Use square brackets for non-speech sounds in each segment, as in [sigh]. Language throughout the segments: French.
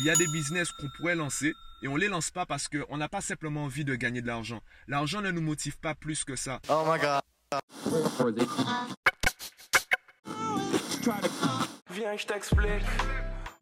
Il y a des business qu'on pourrait lancer et on les lance pas parce qu'on n'a pas simplement envie de gagner de l'argent. L'argent ne nous motive pas plus que ça. Oh my god. Viens, je t'explique.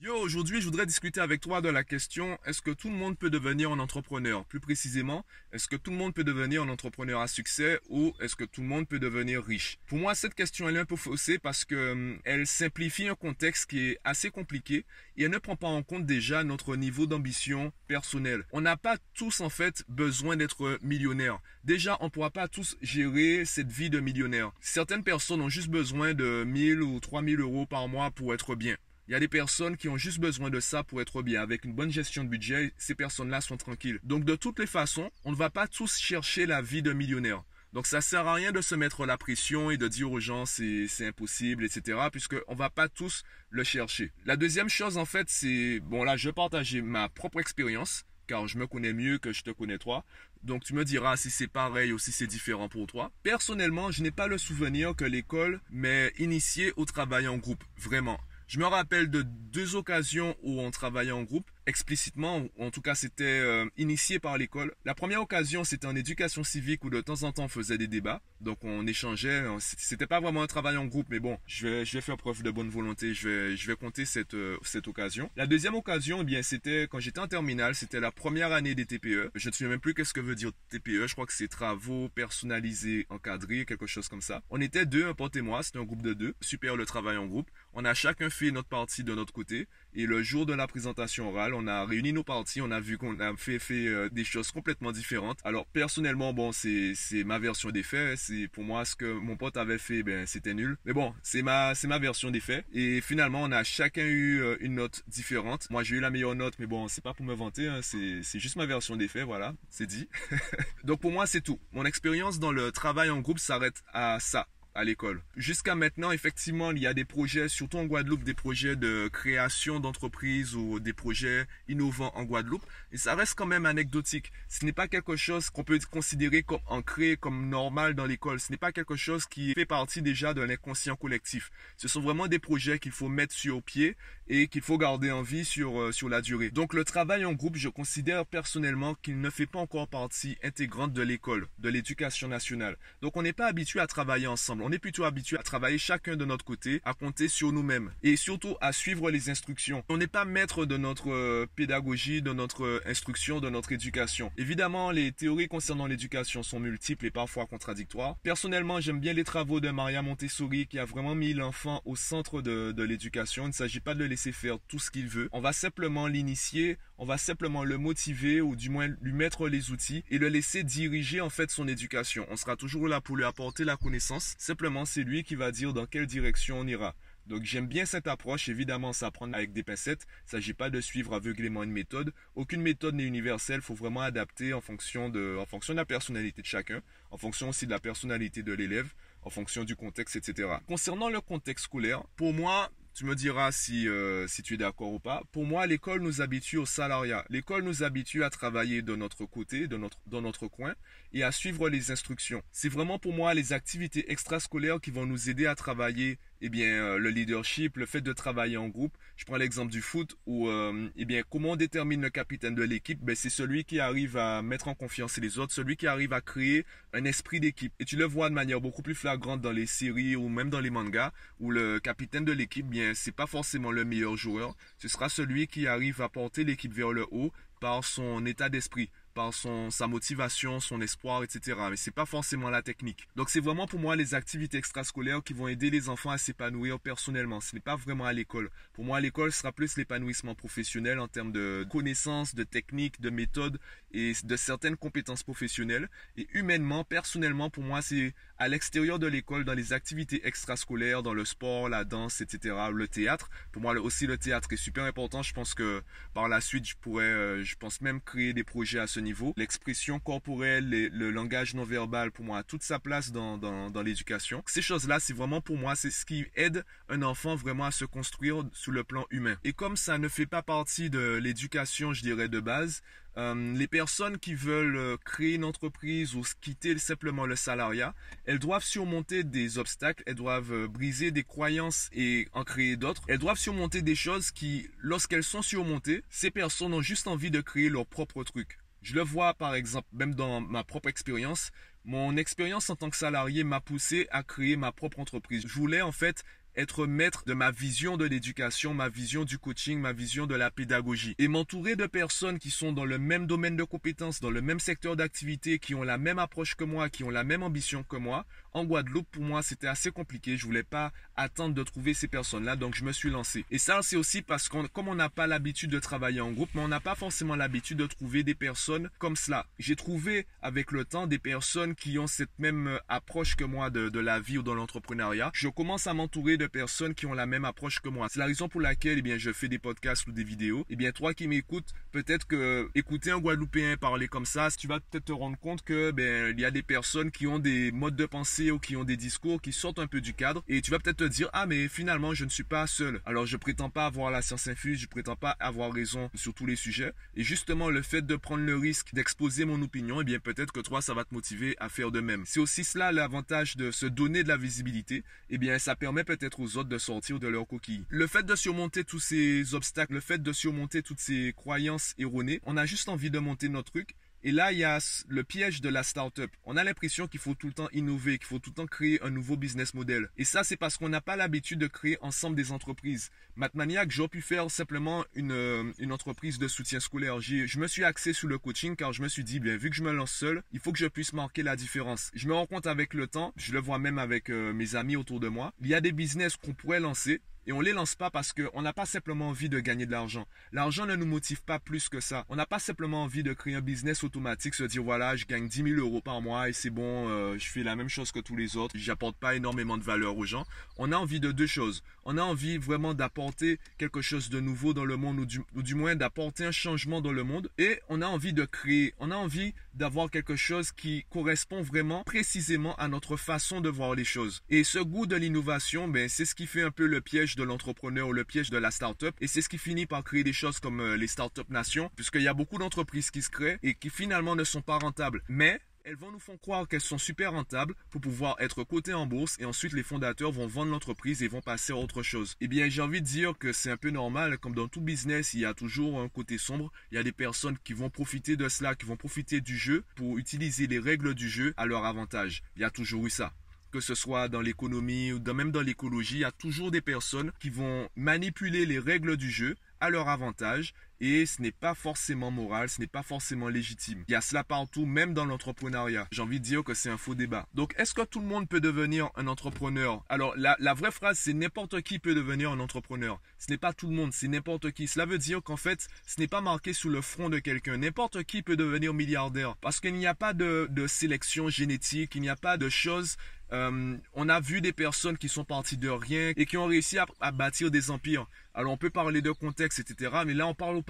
Yo, aujourd'hui, je voudrais discuter avec toi de la question est-ce que tout le monde peut devenir un entrepreneur? Plus précisément, est-ce que tout le monde peut devenir un entrepreneur à succès ou est-ce que tout le monde peut devenir riche? Pour moi, cette question elle est un peu faussée parce que hum, elle simplifie un contexte qui est assez compliqué et elle ne prend pas en compte déjà notre niveau d'ambition personnelle. On n'a pas tous en fait besoin d'être millionnaire. Déjà, on ne pourra pas tous gérer cette vie de millionnaire. Certaines personnes ont juste besoin de 1000 ou 3000 euros par mois pour être bien. Il y a des personnes qui ont juste besoin de ça pour être bien. Avec une bonne gestion de budget, ces personnes-là sont tranquilles. Donc de toutes les façons, on ne va pas tous chercher la vie de millionnaire. Donc ça sert à rien de se mettre la pression et de dire aux gens c'est impossible, etc. Puisque on va pas tous le chercher. La deuxième chose en fait, c'est bon là je partager ma propre expérience car je me connais mieux que je te connais toi. Donc tu me diras si c'est pareil ou si c'est différent pour toi. Personnellement, je n'ai pas le souvenir que l'école m'ait initié au travail en groupe, vraiment. Je me rappelle de deux occasions où on travaillait en groupe explicitement, ou en tout cas c'était euh, initié par l'école. La première occasion, c'était en éducation civique où de temps en temps on faisait des débats, donc on échangeait. C'était pas vraiment un travail en groupe, mais bon, je vais, je vais faire preuve de bonne volonté. Je vais, je vais compter cette, euh, cette occasion. La deuxième occasion, eh bien, c'était quand j'étais en terminale. C'était la première année des TPE. Je ne sais même plus qu'est-ce que veut dire TPE. Je crois que c'est travaux personnalisés, encadrés, quelque chose comme ça. On était deux, un pote et moi. C'était un groupe de deux. Super le travail en groupe. On a chacun fait notre partie de notre côté. Et le jour de la présentation orale, on a réuni nos parties, on a vu qu'on a fait, euh, des choses complètement différentes. Alors personnellement, bon, c'est ma version des faits. C'est pour moi ce que mon pote avait fait, ben c'était nul. Mais bon, c'est ma c'est ma version des faits. Et finalement, on a chacun eu euh, une note différente. Moi, j'ai eu la meilleure note, mais bon, c'est pas pour me vanter. Hein, c'est juste ma version des faits, voilà, c'est dit. [laughs] Donc pour moi, c'est tout. Mon expérience dans le travail en groupe s'arrête à ça à l'école. Jusqu'à maintenant, effectivement, il y a des projets, surtout en Guadeloupe, des projets de création d'entreprises ou des projets innovants en Guadeloupe. Et ça reste quand même anecdotique. Ce n'est pas quelque chose qu'on peut considérer comme ancré, comme normal dans l'école. Ce n'est pas quelque chose qui fait partie déjà de l'inconscient collectif. Ce sont vraiment des projets qu'il faut mettre sur pied et qu'il faut garder en vie sur, euh, sur la durée. Donc le travail en groupe, je considère personnellement qu'il ne fait pas encore partie intégrante de l'école, de l'éducation nationale. Donc on n'est pas habitué à travailler ensemble on est plutôt habitué à travailler chacun de notre côté, à compter sur nous-mêmes et surtout à suivre les instructions. On n'est pas maître de notre euh, pédagogie, de notre euh, instruction, de notre éducation. Évidemment, les théories concernant l'éducation sont multiples et parfois contradictoires. Personnellement, j'aime bien les travaux de Maria Montessori qui a vraiment mis l'enfant au centre de, de l'éducation. Il ne s'agit pas de le laisser faire tout ce qu'il veut. On va simplement l'initier, on va simplement le motiver ou du moins lui mettre les outils et le laisser diriger en fait son éducation. On sera toujours là pour lui apporter la connaissance simplement c'est lui qui va dire dans quelle direction on ira. Donc j'aime bien cette approche, évidemment ça prend avec des pincettes, il ne s'agit pas de suivre aveuglément une méthode, aucune méthode n'est universelle, il faut vraiment adapter en fonction, de, en fonction de la personnalité de chacun, en fonction aussi de la personnalité de l'élève, en fonction du contexte, etc. Concernant le contexte scolaire, pour moi, tu me diras si, euh, si tu es d'accord ou pas. Pour moi, l'école nous habitue au salariat. L'école nous habitue à travailler de notre côté, de notre, dans notre coin, et à suivre les instructions. C'est vraiment pour moi les activités extrascolaires qui vont nous aider à travailler eh bien, euh, le leadership, le fait de travailler en groupe. Je prends l'exemple du foot où, euh, eh bien, comment on détermine le capitaine de l'équipe? Ben, C'est celui qui arrive à mettre en confiance les autres, celui qui arrive à créer un esprit d'équipe. Et tu le vois de manière beaucoup plus flagrante dans les séries ou même dans les mangas où le capitaine de l'équipe, bien, c'est pas forcément le meilleur joueur. Ce sera celui qui arrive à porter l'équipe vers le haut par son état d'esprit, par son, sa motivation, son espoir, etc. Mais c'est pas forcément la technique. Donc c'est vraiment pour moi les activités extrascolaires qui vont aider les enfants à s'épanouir personnellement. Ce n'est pas vraiment à l'école. Pour moi, l'école sera plus l'épanouissement professionnel en termes de connaissances, de techniques, de méthodes et de certaines compétences professionnelles. Et humainement, personnellement, pour moi, c'est à l'extérieur de l'école, dans les activités extrascolaires, dans le sport, la danse, etc., le théâtre. Pour moi, aussi, le théâtre est super important. Je pense que par la suite, je pourrais, euh, je pense même créer des projets à ce niveau L'expression corporelle, le langage non verbal, pour moi, a toute sa place dans l'éducation. Ces choses-là, c'est vraiment pour moi, c'est ce qui aide un enfant vraiment à se construire sur le plan humain. Et comme ça ne fait pas partie de l'éducation, je dirais, de base, euh, les personnes qui veulent euh, créer une entreprise ou quitter simplement le salariat, elles doivent surmonter des obstacles, elles doivent euh, briser des croyances et en créer d'autres. Elles doivent surmonter des choses qui, lorsqu'elles sont surmontées, ces personnes ont juste envie de créer leur propre truc. Je le vois par exemple, même dans ma propre expérience, mon expérience en tant que salarié m'a poussé à créer ma propre entreprise. Je voulais en fait être maître de ma vision de l'éducation, ma vision du coaching, ma vision de la pédagogie. Et m'entourer de personnes qui sont dans le même domaine de compétences, dans le même secteur d'activité, qui ont la même approche que moi, qui ont la même ambition que moi, en Guadeloupe, pour moi, c'était assez compliqué. Je voulais pas attendre de trouver ces personnes-là, donc je me suis lancé. Et ça, c'est aussi parce qu'on, comme on n'a pas l'habitude de travailler en groupe, mais on n'a pas forcément l'habitude de trouver des personnes comme cela. J'ai trouvé avec le temps des personnes qui ont cette même approche que moi de la vie ou de l'entrepreneuriat. Je commence à m'entourer de personnes qui ont la même approche que moi. C'est la raison pour laquelle, eh bien, je fais des podcasts ou des vidéos. Eh bien, toi qui m'écoutes, peut-être que écouter un Guadeloupéen parler comme ça, tu vas peut-être te rendre compte que, ben, il y a des personnes qui ont des modes de pensée ou qui ont des discours qui sortent un peu du cadre et tu vas peut-être te dire, ah, mais finalement, je ne suis pas seul. Alors, je prétends pas avoir la science infuse, je prétends pas avoir raison sur tous les sujets. Et justement, le fait de prendre le risque d'exposer mon opinion, eh bien, peut-être que toi, ça va te motiver à faire de même. C'est aussi cela l'avantage de se donner de la visibilité. Eh bien, ça permet peut-être aux autres de sortir de leur coquille. Le fait de surmonter tous ces obstacles, le fait de surmonter toutes ces croyances erronées, on a juste envie de monter notre truc et là, il y a le piège de la start-up. On a l'impression qu'il faut tout le temps innover, qu'il faut tout le temps créer un nouveau business model. Et ça, c'est parce qu'on n'a pas l'habitude de créer ensemble des entreprises. Matmaniac, j'aurais pu faire simplement une, euh, une entreprise de soutien scolaire. Je me suis axé sur le coaching car je me suis dit, bien, vu que je me lance seul, il faut que je puisse marquer la différence. Je me rends compte avec le temps, je le vois même avec euh, mes amis autour de moi, il y a des business qu'on pourrait lancer, et on les lance pas parce qu'on n'a pas simplement envie de gagner de l'argent. L'argent ne nous motive pas plus que ça. On n'a pas simplement envie de créer un business automatique, se dire voilà, je gagne 10 000 euros par mois et c'est bon, euh, je fais la même chose que tous les autres, j'apporte pas énormément de valeur aux gens. On a envie de deux choses. On a envie vraiment d'apporter quelque chose de nouveau dans le monde ou du moins d'apporter un changement dans le monde et on a envie de créer, on a envie d'avoir quelque chose qui correspond vraiment précisément à notre façon de voir les choses. Et ce goût de l'innovation, ben, c'est ce qui fait un peu le piège de l'entrepreneur ou le piège de la start-up. Et c'est ce qui finit par créer des choses comme euh, les start-up nations, puisqu'il y a beaucoup d'entreprises qui se créent et qui finalement ne sont pas rentables. Mais elles vont nous faire croire qu'elles sont super rentables pour pouvoir être cotées en bourse et ensuite les fondateurs vont vendre l'entreprise et vont passer à autre chose. Eh bien, j'ai envie de dire que c'est un peu normal, comme dans tout business, il y a toujours un côté sombre. Il y a des personnes qui vont profiter de cela, qui vont profiter du jeu pour utiliser les règles du jeu à leur avantage. Il y a toujours eu ça que ce soit dans l'économie ou même dans l'écologie, il y a toujours des personnes qui vont manipuler les règles du jeu à leur avantage et ce n'est pas forcément moral, ce n'est pas forcément légitime. Il y a cela partout, même dans l'entrepreneuriat. J'ai envie de dire que c'est un faux débat. Donc, est-ce que tout le monde peut devenir un entrepreneur? Alors, la, vraie phrase, c'est n'importe qui peut devenir un entrepreneur. Ce n'est pas tout le monde, c'est n'importe qui. Cela veut dire qu'en fait, ce n'est pas marqué sous le front de quelqu'un. N'importe qui peut devenir milliardaire parce qu'il n'y a pas de, sélection génétique, il n'y a pas de choses euh, on a vu des personnes qui sont parties de rien et qui ont réussi à, bâtir des empires. Alors on peut parler de contexte, etc. Mais là on parle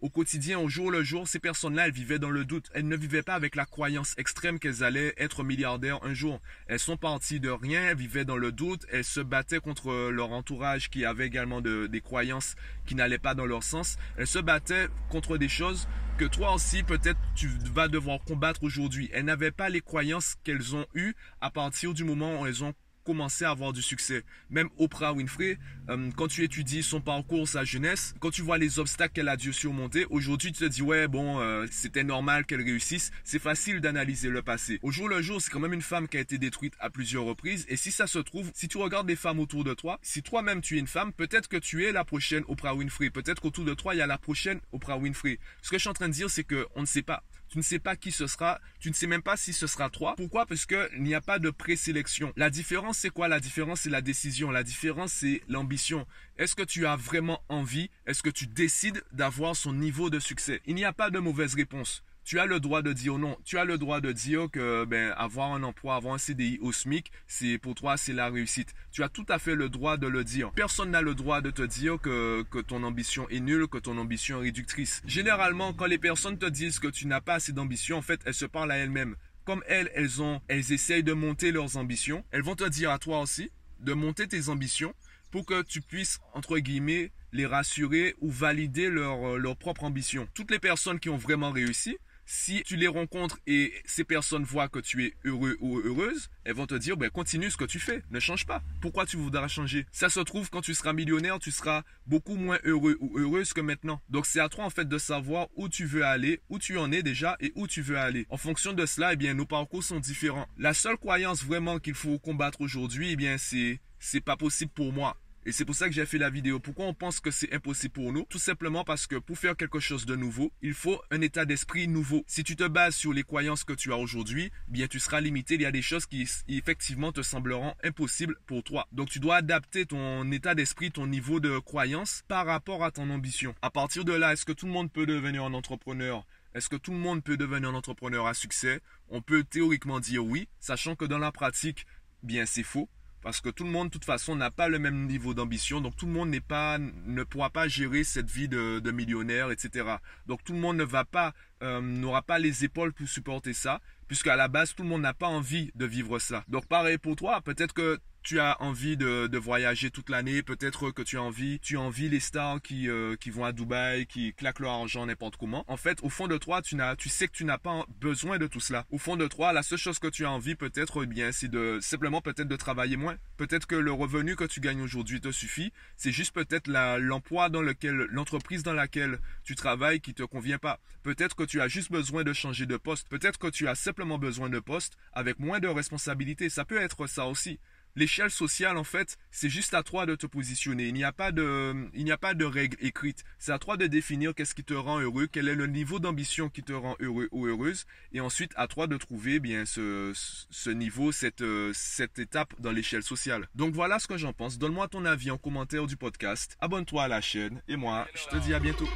Au quotidien, au jour le jour, ces personnes-là, elles vivaient dans le doute. Elles ne vivaient pas avec la croyance extrême qu'elles allaient être milliardaires un jour. Elles sont parties de rien, elles vivaient dans le doute, elles se battaient contre leur entourage qui avait également des croyances qui n'allaient pas dans leur sens. Elles se battaient contre des choses que toi aussi, peut-être, tu vas devoir combattre aujourd'hui. Elles n'avaient pas les croyances qu'elles ont eues à partir du moment où elles ont commencé à avoir du succès. Même Oprah Winfrey, euh, quand tu étudies son parcours, sa jeunesse, quand tu vois les obstacles qu'elle a dû surmonter, aujourd'hui tu te dis ouais bon euh, c'était normal qu'elle réussisse. C'est facile d'analyser le passé. Au jour le jour, c'est quand même une femme qui a été détruite à plusieurs reprises. Et si ça se trouve, si tu regardes les femmes autour de toi, si toi-même tu es une femme, peut-être que tu es la prochaine Oprah Winfrey. Peut-être qu'autour de toi il y a la prochaine Oprah Winfrey. Ce que je suis en train de dire, c'est que on ne sait pas. Tu ne sais pas qui ce sera. Tu ne sais même pas si ce sera toi. Pourquoi? Parce qu'il n'y a pas de présélection. La différence, c'est quoi? La différence, c'est la décision. La différence, c'est l'ambition. Est-ce que tu as vraiment envie? Est-ce que tu décides d'avoir son niveau de succès? Il n'y a pas de mauvaise réponse. Tu as le droit de dire non. Tu as le droit de dire que ben, avoir un emploi, avoir un CDI au SMIC, c'est pour toi c'est la réussite. Tu as tout à fait le droit de le dire. Personne n'a le droit de te dire que, que ton ambition est nulle, que ton ambition est réductrice. Généralement, quand les personnes te disent que tu n'as pas assez d'ambition, en fait, elles se parlent à elles-mêmes. Comme elles, elles ont, elles essayent de monter leurs ambitions. Elles vont te dire à toi aussi de monter tes ambitions pour que tu puisses, entre guillemets, les rassurer ou valider leur, leur propre ambition. Toutes les personnes qui ont vraiment réussi, si tu les rencontres et ces personnes voient que tu es heureux ou heureuse, elles vont te dire, ben, continue ce que tu fais, ne change pas. Pourquoi tu voudras changer? Ça se trouve, quand tu seras millionnaire, tu seras beaucoup moins heureux ou heureuse que maintenant. Donc c'est à toi en fait de savoir où tu veux aller, où tu en es déjà et où tu veux aller. En fonction de cela, eh bien, nos parcours sont différents. La seule croyance vraiment qu'il faut combattre aujourd'hui, eh bien, c'est c'est pas possible pour moi. Et c'est pour ça que j'ai fait la vidéo. Pourquoi on pense que c'est impossible pour nous? Tout simplement parce que pour faire quelque chose de nouveau, il faut un état d'esprit nouveau. Si tu te bases sur les croyances que tu as aujourd'hui, bien tu seras limité. Il y a des choses qui effectivement te sembleront impossibles pour toi. Donc tu dois adapter ton état d'esprit, ton niveau de croyance par rapport à ton ambition. À partir de là, est-ce que tout le monde peut devenir un entrepreneur? Est-ce que tout le monde peut devenir un entrepreneur à succès? On peut théoriquement dire oui, sachant que dans la pratique, bien c'est faux. Parce que tout le monde, de toute façon, n'a pas le même niveau d'ambition. Donc tout le monde n'est pas, ne pourra pas gérer cette vie de, millionnaire, etc. Donc tout le monde ne va pas, euh, n'aura pas les épaules pour supporter ça, puisqu'à la base, tout le monde n'a pas envie de vivre ça. Donc pareil pour toi, peut-être que tu as envie de, de voyager toute l'année, peut-être que tu as envie, tu as envie les stars qui, euh, qui vont à Dubaï, qui claquent leur argent n'importe comment. En fait, au fond de toi, tu n'as, tu sais que tu n'as pas besoin de tout cela. Au fond de toi, la seule chose que tu as envie, peut-être, eh bien, c'est de simplement peut-être de travailler moins. Peut-être que le revenu que tu gagnes aujourd'hui te suffit. C'est juste peut-être l'emploi dans lequel, l'entreprise dans laquelle tu travailles qui te convient pas. Peut-être que tu as juste besoin de changer de poste. Peut-être que tu as simplement besoin de poste avec moins de responsabilités. Ça peut être ça aussi l'échelle sociale, en fait, c'est juste à toi de te positionner. Il n'y a pas de, il n'y a pas de règles écrites. C'est à toi de définir qu'est-ce qui te rend heureux, quel est le niveau d'ambition qui te rend heureux ou heureuse, et ensuite à toi de trouver eh bien ce, niveau, cette, cette étape dans l'échelle sociale. Donc voilà ce que j'en pense. Donne-moi ton avis en commentaire du podcast. Abonne-toi à la chaîne et moi, je te dis à bientôt.